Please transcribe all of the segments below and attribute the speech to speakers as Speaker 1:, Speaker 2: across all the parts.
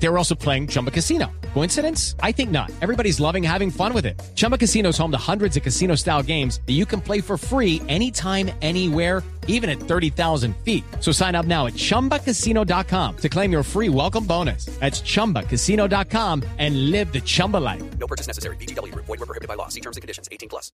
Speaker 1: They were also playing Chumba Casino. Coincidence? I think not. Everybody's loving having fun with it. Chumba Casino is home to hundreds of casino style games that you can play for free anytime, anywhere, even at 30,000 feet. So sign up now at chumbacasino.com to claim your free welcome bonus. That's chumbacasino.com and live the Chumba life.
Speaker 2: No purchase necessary. BGW. Void were prohibited by law. See terms and conditions. 18 plus.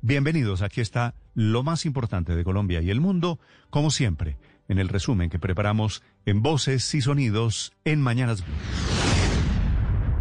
Speaker 3: Bienvenidos, aquí está lo más importante de Colombia y el mundo, como siempre, en el resumen que preparamos en voces y sonidos en Mañanas Blue.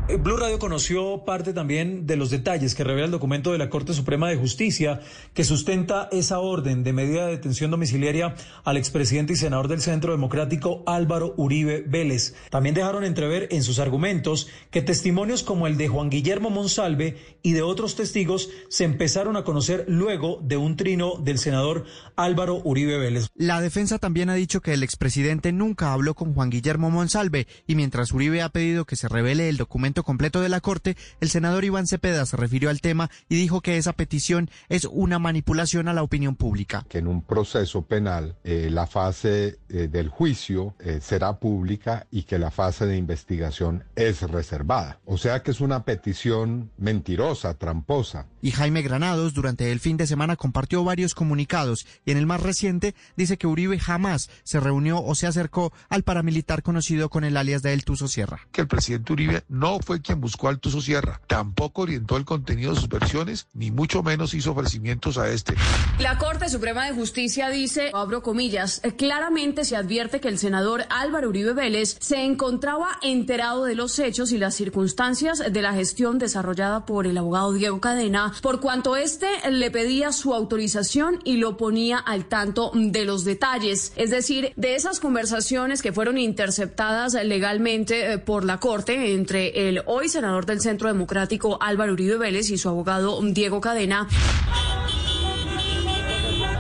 Speaker 4: Eh, Blue Radio conoció parte también de los detalles que revela el documento de la Corte Suprema de Justicia que sustenta esa orden de medida de detención domiciliaria al expresidente y senador del Centro Democrático Álvaro Uribe Vélez. También dejaron entrever en sus argumentos que testimonios como el de Juan Guillermo Monsalve y de otros testigos se empezaron a conocer luego de un trino del senador Álvaro Uribe Vélez.
Speaker 5: La defensa también ha dicho que el expresidente nunca habló con Juan Guillermo Monsalve y mientras Uribe ha pedido que se revele el documento completo de la Corte, el senador Iván Cepeda se refirió al tema y dijo que esa petición es una manipulación a la opinión pública.
Speaker 6: Que en un proceso penal eh, la fase eh, del juicio eh, será pública y que la fase de investigación es reservada. O sea que es una petición mentirosa, tramposa.
Speaker 5: Y Jaime Granados durante el fin de semana compartió varios comunicados y en el más reciente dice que Uribe jamás se reunió o se acercó al paramilitar conocido con el alias de El Tuso Sierra.
Speaker 7: Que el presidente Uribe no fue quien buscó al Tuso Sierra, tampoco orientó el contenido de sus versiones, ni mucho menos hizo ofrecimientos a este.
Speaker 8: La Corte Suprema de Justicia dice, abro comillas, eh, claramente se advierte que el senador Álvaro Uribe Vélez se encontraba enterado de los hechos y las circunstancias de la gestión desarrollada por el abogado Diego Cadena, por cuanto éste le pedía su autorización y lo ponía al tanto de los detalles, es decir, de esas conversaciones que fueron interceptadas legalmente eh, por la Corte entre el hoy senador del Centro Democrático Álvaro Uribe Vélez y su abogado Diego Cadena.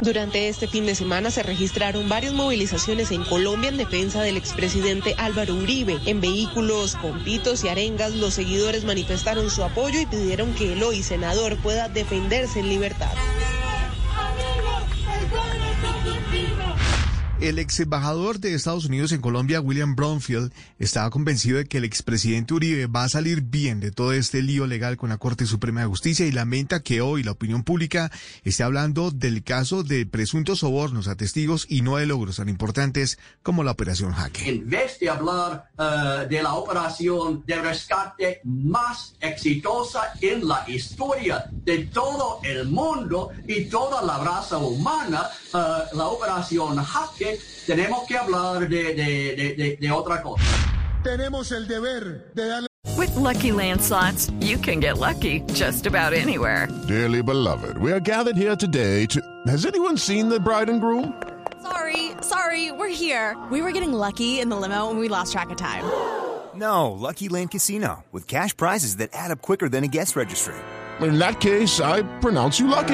Speaker 9: Durante este fin de semana se registraron varias movilizaciones en Colombia en defensa del expresidente Álvaro Uribe. En vehículos con pitos y arengas, los seguidores manifestaron su apoyo y pidieron que el hoy senador pueda defenderse en libertad.
Speaker 10: El ex embajador de Estados Unidos en Colombia, William Bromfield, estaba convencido de que el expresidente Uribe va a salir bien de todo este lío legal con la Corte Suprema de Justicia y lamenta que hoy la opinión pública esté hablando del caso de presuntos sobornos a testigos y no de logros tan importantes como la Operación Jaque.
Speaker 11: En vez de hablar uh, de la operación de rescate más exitosa en la historia de todo el mundo y toda la raza humana, uh, la operación Jaque, tenemos que hablar de, de, de, de, otra cosa.
Speaker 12: Tenemos el deber de darle.
Speaker 13: With lucky landslots, you can get lucky just about anywhere.
Speaker 14: Dearly beloved, we are gathered here today to. Has anyone seen the bride and groom?
Speaker 15: Sorry, sorry, we're here. We were getting lucky in the limo and we lost track of time.
Speaker 16: No, Lucky Land Casino, with cash prizes that add up quicker than a guest registry.
Speaker 14: In that case, I pronounce you lucky.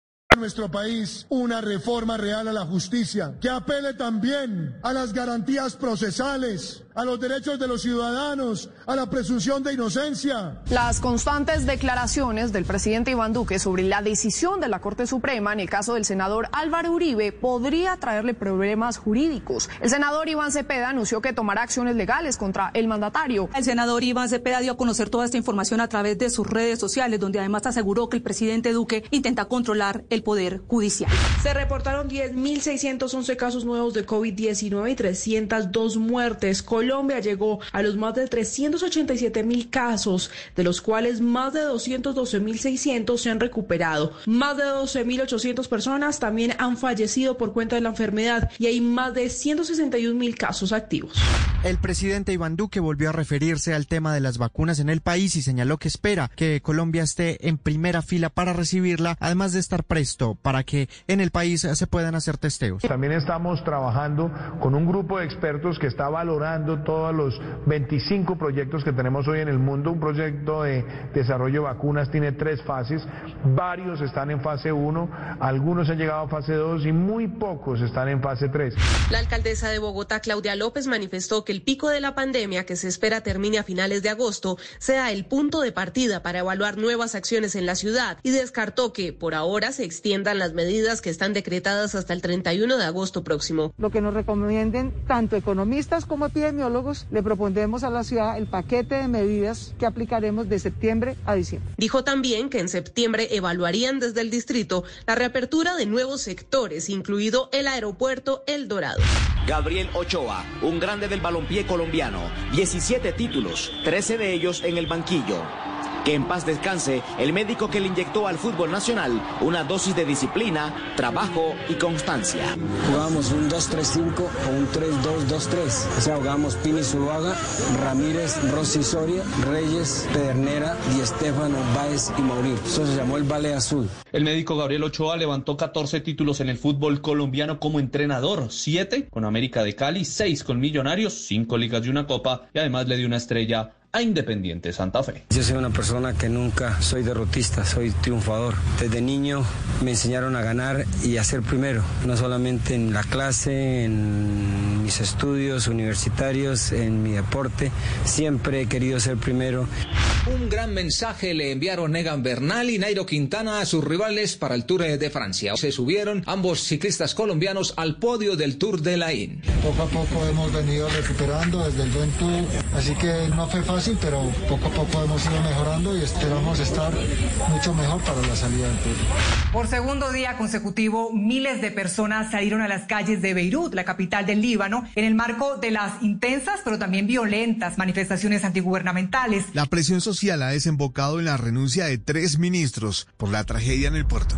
Speaker 12: Nuestro país, una reforma real a la justicia que apele también a las garantías procesales, a los derechos de los ciudadanos, a la presunción de inocencia.
Speaker 17: Las constantes declaraciones del presidente Iván Duque sobre la decisión de la Corte Suprema en el caso del senador Álvaro Uribe podría traerle problemas jurídicos. El senador Iván Cepeda anunció que tomará acciones legales contra el mandatario.
Speaker 18: El senador Iván Cepeda dio a conocer toda esta información a través de sus redes sociales, donde además aseguró que el presidente Duque intenta controlar el poder judicial.
Speaker 19: Se reportaron 10.611 casos nuevos de COVID-19 y 302 muertes. Colombia llegó a los más de 387 mil casos, de los cuales más de 212.600 se han recuperado. Más de 12.800 personas también han fallecido por cuenta de la enfermedad y hay más de 161 mil casos activos.
Speaker 5: El presidente Iván Duque volvió a referirse al tema de las vacunas en el país y señaló que espera que Colombia esté en primera fila para recibirla, además de estar preso esto para que en el país se puedan hacer testeos.
Speaker 19: También estamos trabajando con un grupo de expertos que está valorando todos los 25 proyectos que tenemos hoy en el mundo. Un proyecto de desarrollo de vacunas tiene tres fases, varios están en fase 1, algunos han llegado a fase 2 y muy pocos están en fase 3.
Speaker 9: La alcaldesa de Bogotá, Claudia López, manifestó que el pico de la pandemia que se espera termine a finales de agosto sea el punto de partida para evaluar nuevas acciones en la ciudad y descartó que por ahora se extiendan las medidas que están decretadas hasta el 31 de agosto próximo.
Speaker 20: Lo que nos recomienden tanto economistas como epidemiólogos, le propondremos a la ciudad el paquete de medidas que aplicaremos de septiembre a diciembre.
Speaker 9: Dijo también que en septiembre evaluarían desde el distrito la reapertura de nuevos sectores, incluido el aeropuerto El Dorado.
Speaker 21: Gabriel Ochoa, un grande del balompié colombiano, 17 títulos, 13 de ellos en el banquillo. Que en paz descanse el médico que le inyectó al fútbol nacional una dosis de disciplina, trabajo y constancia.
Speaker 22: Jugamos un 2-3-5 o un 3-2-2-3. O sea, jugamos Pini Zuluaga, Ramírez, Rossi Soria, Reyes, Pedernera, Di Estefano, Báez y Maurín. Eso se llamó el Ballet Azul.
Speaker 23: El médico Gabriel Ochoa levantó 14 títulos en el fútbol colombiano como entrenador, 7 con América de Cali, 6 con Millonarios, 5 ligas y una copa y además le dio una estrella a Independiente Santa Fe.
Speaker 22: Yo soy una persona que nunca soy derrotista, soy triunfador. Desde niño me enseñaron a ganar y a ser primero, no solamente en la clase, en mis estudios universitarios, en mi deporte. Siempre he querido ser primero.
Speaker 24: Un gran mensaje le enviaron Egan Bernal y Nairo Quintana a sus rivales para el Tour de Francia. Se subieron ambos ciclistas colombianos al podio del Tour de la IN.
Speaker 17: Poco a poco hemos venido recuperando desde el buen Tour, así que no fue fácil, pero poco a poco hemos ido mejorando y esperamos estar mucho mejor para la salida del Tour.
Speaker 25: Por segundo día consecutivo, miles de personas salieron a las calles de Beirut, la capital del Líbano, en el marco de las intensas pero también violentas manifestaciones antigubernamentales.
Speaker 10: La presión social ha desembocado en la renuncia de tres ministros por la tragedia en el puerto.